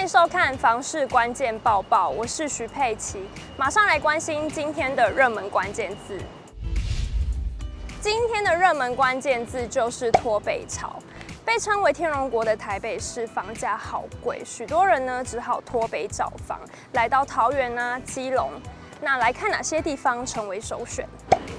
欢迎收看房市关键报报，我是徐佩琪，马上来关心今天的热门关键字。今天的热门关键字就是脱北潮。被称为“天龙国”的台北市房价好贵，许多人呢只好脱北找房，来到桃园啊、基隆。那来看哪些地方成为首选？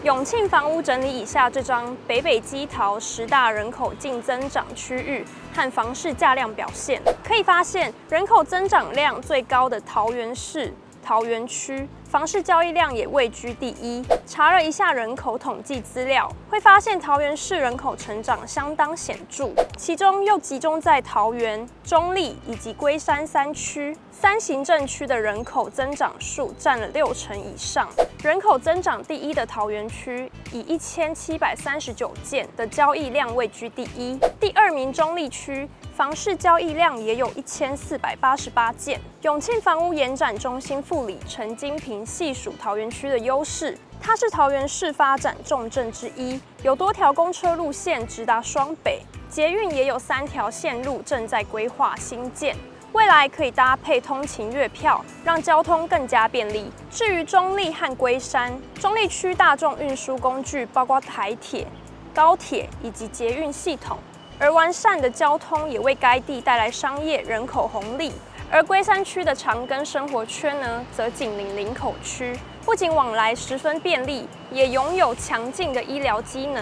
永庆房屋整理以下这张北北基桃十大人口净增长区域和房市价量表现，可以发现人口增长量最高的桃园市桃园区。房市交易量也位居第一。查了一下人口统计资料，会发现桃园市人口成长相当显著，其中又集中在桃园、中坜以及龟山三区。三行政区的人口增长数占了六成以上。人口增长第一的桃园区，以一千七百三十九件的交易量位居第一。第二名中坜区。房市交易量也有一千四百八十八件。永庆房屋延展中心副理陈金平细数桃园区的优势，它是桃园市发展重镇之一，有多条公车路线直达双北，捷运也有三条线路正在规划兴建，未来可以搭配通勤月票，让交通更加便利。至于中坜和龟山，中坜区大众运输工具包括台铁、高铁以及捷运系统。而完善的交通也为该地带来商业人口红利，而龟山区的长庚生活圈呢，则紧邻林口区，不仅往来十分便利，也拥有强劲的医疗机能。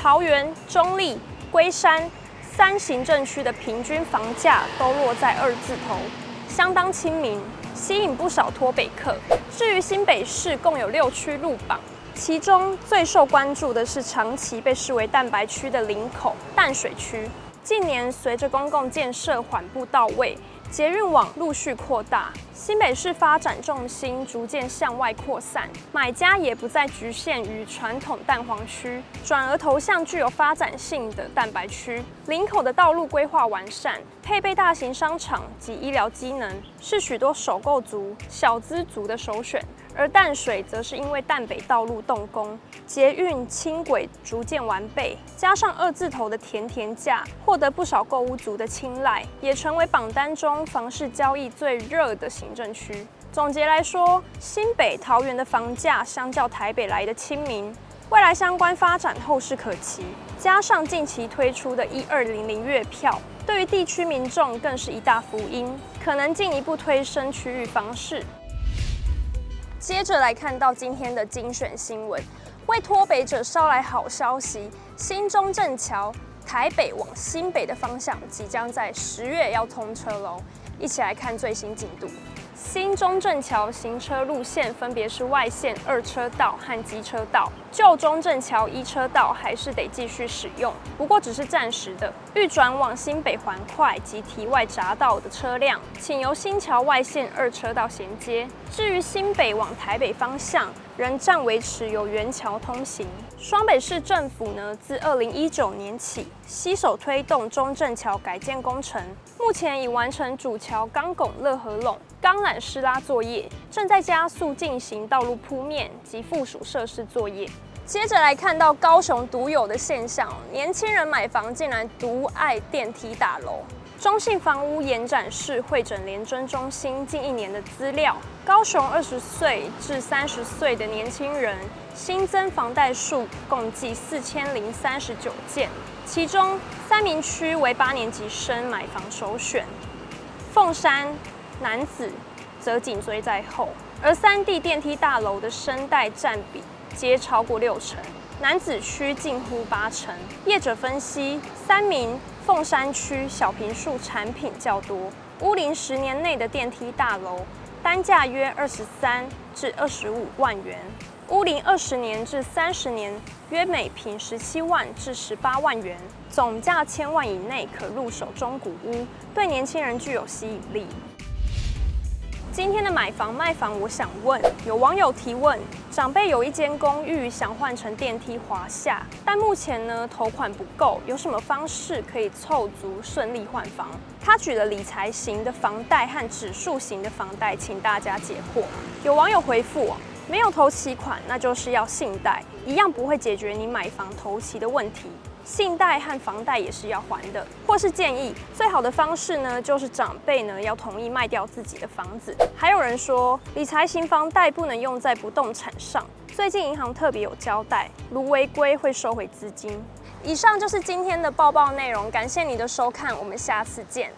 桃园、中坜、龟山三行政区的平均房价都落在二字头，相当亲民，吸引不少脱北客。至于新北市，共有六区入榜。其中最受关注的是长期被视为蛋白区的林口淡水区。近年随着公共建设缓步到位，捷运网陆续扩大，新北市发展重心逐渐向外扩散，买家也不再局限于传统蛋黄区，转而投向具有发展性的蛋白区。林口的道路规划完善，配备大型商场及医疗机能，是许多首购族、小资族的首选。而淡水则是因为淡北道路动工，捷运轻轨逐渐完备，加上二字头的甜甜价，获得不少购物族的青睐，也成为榜单中房市交易最热的行政区。总结来说，新北桃园的房价相较台北来的亲民，未来相关发展后市可期。加上近期推出的一二零零月票，对于地区民众更是一大福音，可能进一步推升区域房市。接着来看到今天的精选新闻，为脱北者捎来好消息，新中正桥台北往新北的方向即将在十月要通车喽，一起来看最新进度。新中正桥行车路线分别是外线二车道和机车道，旧中正桥一车道还是得继续使用，不过只是暂时的。欲转往新北环快及堤外匝道的车辆，请由新桥外线二车道衔接。至于新北往台北方向，仍暂维持有原桥通行。双北市政府呢，自二零一九年起，携手推动中正桥改建工程，目前已完成主桥钢拱勒合拢、钢缆施拉作业，正在加速进行道路铺面及附属设施作业。接着来看到高雄独有的现象，年轻人买房竟然独爱电梯大楼。中信房屋延展式会诊联征中心近一年的资料，高雄二十岁至三十岁的年轻人新增房贷数共计四千零三十九件，其中三民区为八年级生买房首选，凤山、男子则紧追在后，而三地电梯大楼的生贷占比。皆超过六成，男子区近乎八成。业者分析，三民、凤山区小坪数产品较多，屋龄十年内的电梯大楼单价约二十三至二十五万元，屋龄二十年至三十年约每平十七万至十八万元，总价千万以内可入手中古屋，对年轻人具有吸引力。今天的买房卖房，我想问，有网友提问：长辈有一间公寓想换成电梯华夏，但目前呢头款不够，有什么方式可以凑足顺利换房？他举了理财型的房贷和指数型的房贷，请大家解惑。有网友回复：没有头期款，那就是要信贷，一样不会解决你买房头期的问题。信贷和房贷也是要还的，或是建议最好的方式呢，就是长辈呢要同意卖掉自己的房子。还有人说，理财型房贷不能用在不动产上。最近银行特别有交代，如违规会收回资金。以上就是今天的报报内容，感谢你的收看，我们下次见。